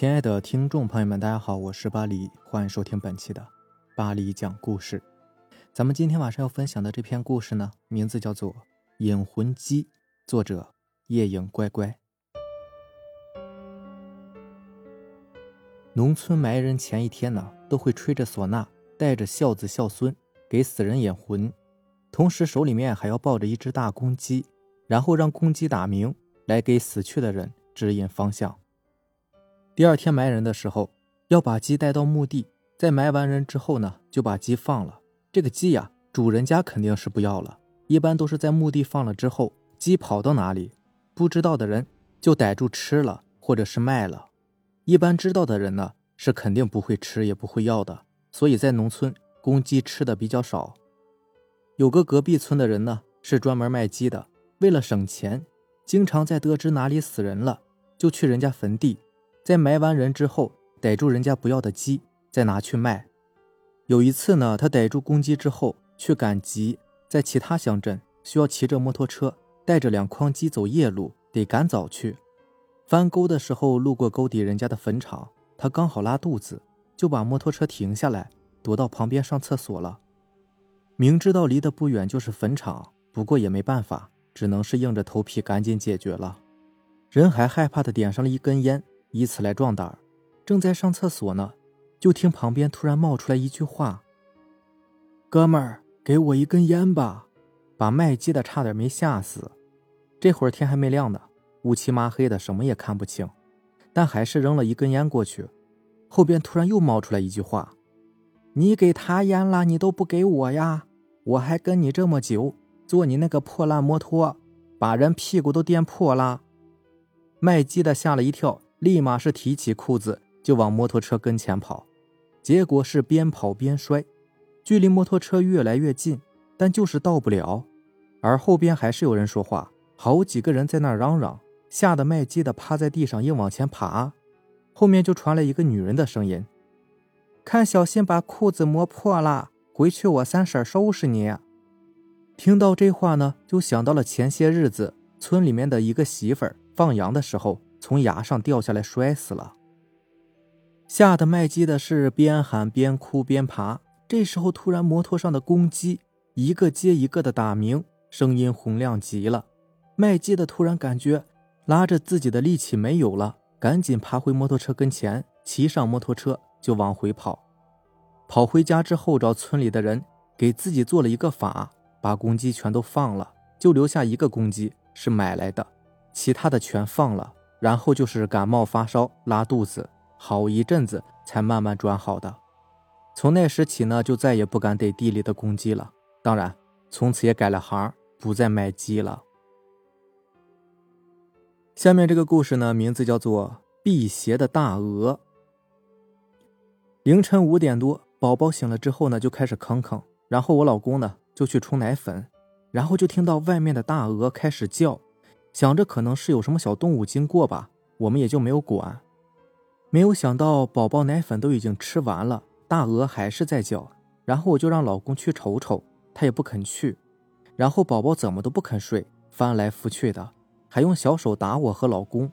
亲爱的听众朋友们，大家好，我是巴黎，欢迎收听本期的巴黎讲故事。咱们今天晚上要分享的这篇故事呢，名字叫做《引魂鸡》，作者夜影乖乖。农村埋人前一天呢，都会吹着唢呐，带着孝子孝孙给死人引魂，同时手里面还要抱着一只大公鸡，然后让公鸡打鸣，来给死去的人指引方向。第二天埋人的时候，要把鸡带到墓地，在埋完人之后呢，就把鸡放了。这个鸡呀，主人家肯定是不要了，一般都是在墓地放了之后，鸡跑到哪里，不知道的人就逮住吃了，或者是卖了。一般知道的人呢，是肯定不会吃，也不会要的。所以在农村，公鸡吃的比较少。有个隔壁村的人呢，是专门卖鸡的，为了省钱，经常在得知哪里死人了，就去人家坟地。在埋完人之后，逮住人家不要的鸡，再拿去卖。有一次呢，他逮住公鸡之后去赶集，在其他乡镇需要骑着摩托车带着两筐鸡走夜路，得赶早去。翻沟的时候路过沟底人家的坟场，他刚好拉肚子，就把摩托车停下来，躲到旁边上厕所了。明知道离得不远就是坟场，不过也没办法，只能是硬着头皮赶紧解决了。人还害怕的点上了一根烟。以此来壮胆正在上厕所呢，就听旁边突然冒出来一句话：“哥们儿，给我一根烟吧！”把卖鸡的差点没吓死。这会儿天还没亮呢，乌漆麻黑的，什么也看不清，但还是扔了一根烟过去。后边突然又冒出来一句话：“你给他烟了，你都不给我呀？我还跟你这么久，坐你那个破烂摩托，把人屁股都颠破了。”卖鸡的吓了一跳。立马是提起裤子就往摩托车跟前跑，结果是边跑边摔，距离摩托车越来越近，但就是到不了。而后边还是有人说话，好几个人在那嚷嚷，吓得麦基的趴在地上硬往前爬。后面就传来一个女人的声音：“看小心把裤子磨破了，回去我三婶收拾你。”听到这话呢，就想到了前些日子村里面的一个媳妇儿放羊的时候。从崖上掉下来摔死了，吓得卖鸡的是边喊边哭边爬。这时候突然摩托上的公鸡一个接一个的打鸣，声音洪亮极了。卖鸡的突然感觉拉着自己的力气没有了，赶紧爬回摩托车跟前，骑上摩托车就往回跑。跑回家之后找村里的人给自己做了一个法，把公鸡全都放了，就留下一个公鸡是买来的，其他的全放了。然后就是感冒发烧拉肚子，好一阵子才慢慢转好的。从那时起呢，就再也不敢逮地里的公鸡了。当然，从此也改了行，不再卖鸡了。下面这个故事呢，名字叫做《辟邪的大鹅》。凌晨五点多，宝宝醒了之后呢，就开始吭吭，然后我老公呢就去冲奶粉，然后就听到外面的大鹅开始叫。想着可能是有什么小动物经过吧，我们也就没有管。没有想到宝宝奶粉都已经吃完了，大鹅还是在叫。然后我就让老公去瞅瞅，他也不肯去。然后宝宝怎么都不肯睡，翻来覆去的，还用小手打我和老公，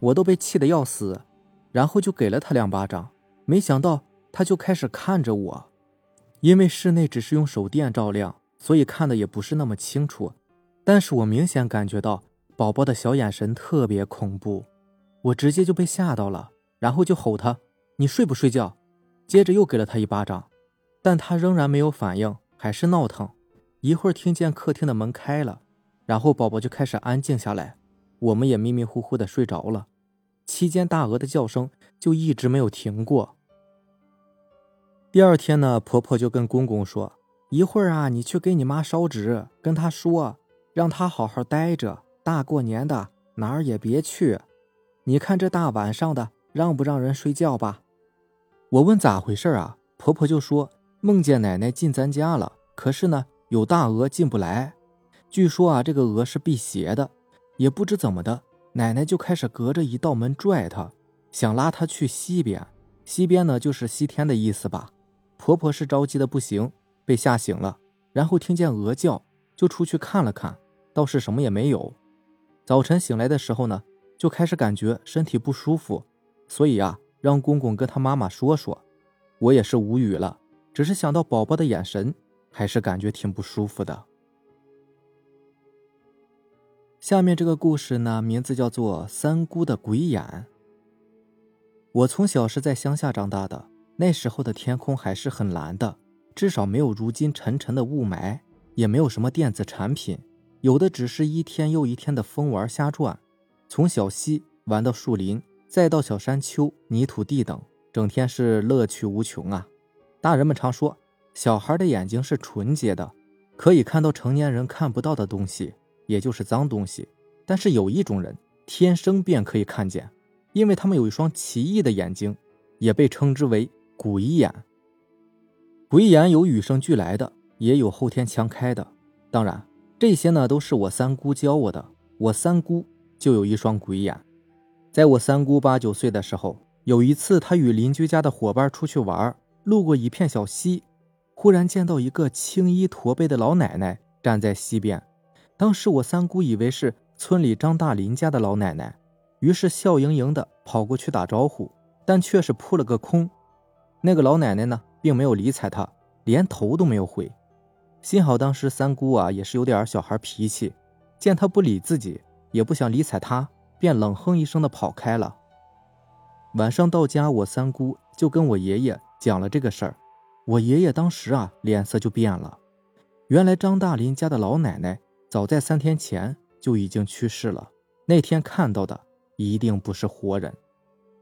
我都被气得要死。然后就给了他两巴掌，没想到他就开始看着我。因为室内只是用手电照亮，所以看的也不是那么清楚，但是我明显感觉到。宝宝的小眼神特别恐怖，我直接就被吓到了，然后就吼他：“你睡不睡觉？”接着又给了他一巴掌，但他仍然没有反应，还是闹腾。一会儿听见客厅的门开了，然后宝宝就开始安静下来，我们也迷迷糊糊的睡着了。期间大鹅的叫声就一直没有停过。第二天呢，婆婆就跟公公说：“一会儿啊，你去给你妈烧纸，跟她说，让她好好待着。”大过年的哪儿也别去，你看这大晚上的让不让人睡觉吧？我问咋回事啊？婆婆就说梦见奶奶进咱家了，可是呢有大鹅进不来。据说啊这个鹅是辟邪的，也不知怎么的，奶奶就开始隔着一道门拽她，想拉她去西边。西边呢就是西天的意思吧？婆婆是着急的不行，被吓醒了，然后听见鹅叫，就出去看了看，倒是什么也没有。早晨醒来的时候呢，就开始感觉身体不舒服，所以啊，让公公跟他妈妈说说。我也是无语了，只是想到宝宝的眼神，还是感觉挺不舒服的。下面这个故事呢，名字叫做《三姑的鬼眼》。我从小是在乡下长大的，那时候的天空还是很蓝的，至少没有如今沉沉的雾霾，也没有什么电子产品，有的只是一天又一天的疯玩瞎转，从小溪玩到树林，再到小山丘、泥土地等。整天是乐趣无穷啊！大人们常说，小孩的眼睛是纯洁的，可以看到成年人看不到的东西，也就是脏东西。但是有一种人天生便可以看见，因为他们有一双奇异的眼睛，也被称之为鬼眼。鬼眼有与生俱来的，也有后天强开的。当然，这些呢都是我三姑教我的。我三姑就有一双鬼眼，在我三姑八九岁的时候。有一次，她与邻居家的伙伴出去玩，路过一片小溪，忽然见到一个青衣驼背的老奶奶站在溪边。当时我三姑以为是村里张大林家的老奶奶，于是笑盈盈的跑过去打招呼，但却是扑了个空。那个老奶奶呢，并没有理睬他，连头都没有回。幸好当时三姑啊，也是有点小孩脾气，见他不理自己，也不想理睬他，便冷哼一声的跑开了。晚上到家，我三姑就跟我爷爷讲了这个事儿。我爷爷当时啊，脸色就变了。原来张大林家的老奶奶早在三天前就已经去世了。那天看到的一定不是活人。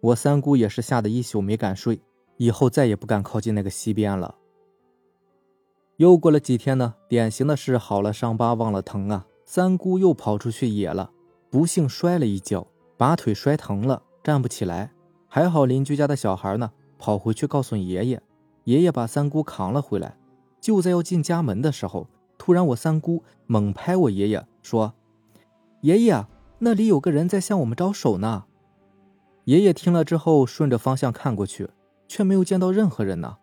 我三姑也是吓得一宿没敢睡，以后再也不敢靠近那个溪边了。又过了几天呢，典型的是好了伤疤忘了疼啊。三姑又跑出去野了，不幸摔了一跤，把腿摔疼了，站不起来。还好邻居家的小孩呢，跑回去告诉爷爷，爷爷把三姑扛了回来。就在要进家门的时候，突然我三姑猛拍我爷爷说：“爷爷，那里有个人在向我们招手呢。”爷爷听了之后，顺着方向看过去，却没有见到任何人呢，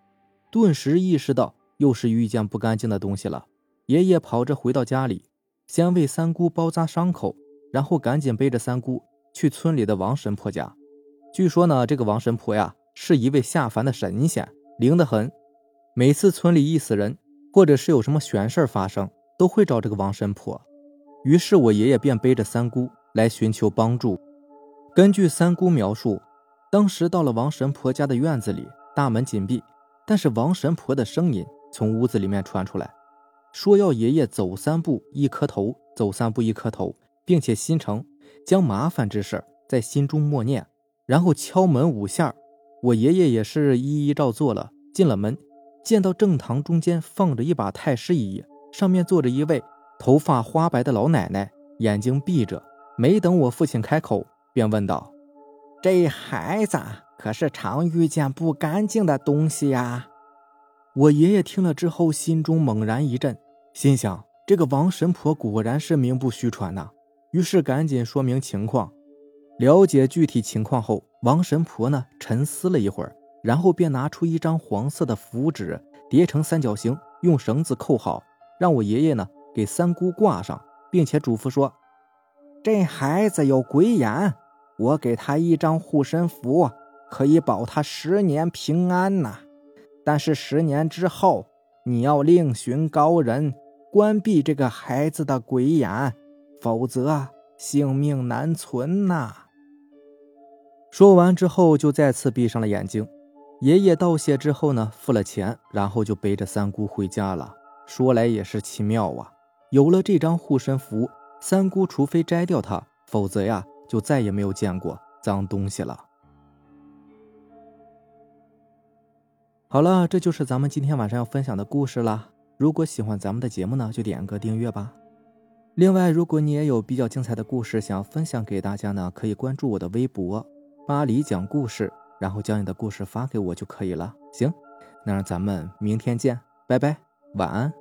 顿时意识到又是遇见不干净的东西了。爷爷跑着回到家里，先为三姑包扎伤口，然后赶紧背着三姑去村里的王神婆家。据说呢，这个王神婆呀，是一位下凡的神仙，灵得很。每次村里一死人，或者是有什么玄事发生，都会找这个王神婆。于是我爷爷便背着三姑来寻求帮助。根据三姑描述，当时到了王神婆家的院子里，大门紧闭，但是王神婆的声音从屋子里面传出来，说要爷爷走三步一磕头，走三步一磕头，并且心诚将麻烦之事在心中默念。然后敲门五下，我爷爷也是一一照做了。进了门，见到正堂中间放着一把太师椅，上面坐着一位头发花白的老奶奶，眼睛闭着。没等我父亲开口，便问道：“这孩子可是常遇见不干净的东西呀？”我爷爷听了之后，心中猛然一震，心想：这个王神婆果然是名不虚传呐。于是赶紧说明情况。了解具体情况后，王神婆呢沉思了一会儿，然后便拿出一张黄色的符纸，叠成三角形，用绳子扣好，让我爷爷呢给三姑挂上，并且嘱咐说：“这孩子有鬼眼，我给他一张护身符，可以保他十年平安呐。但是十年之后，你要另寻高人，关闭这个孩子的鬼眼，否则性命难存呐。”说完之后，就再次闭上了眼睛。爷爷道谢之后呢，付了钱，然后就背着三姑回家了。说来也是奇妙啊，有了这张护身符，三姑除非摘掉它，否则呀，就再也没有见过脏东西了。好了，这就是咱们今天晚上要分享的故事了。如果喜欢咱们的节目呢，就点个订阅吧。另外，如果你也有比较精彩的故事想要分享给大家呢，可以关注我的微博。巴黎讲故事，然后将你的故事发给我就可以了。行，那让咱们明天见，拜拜，晚安。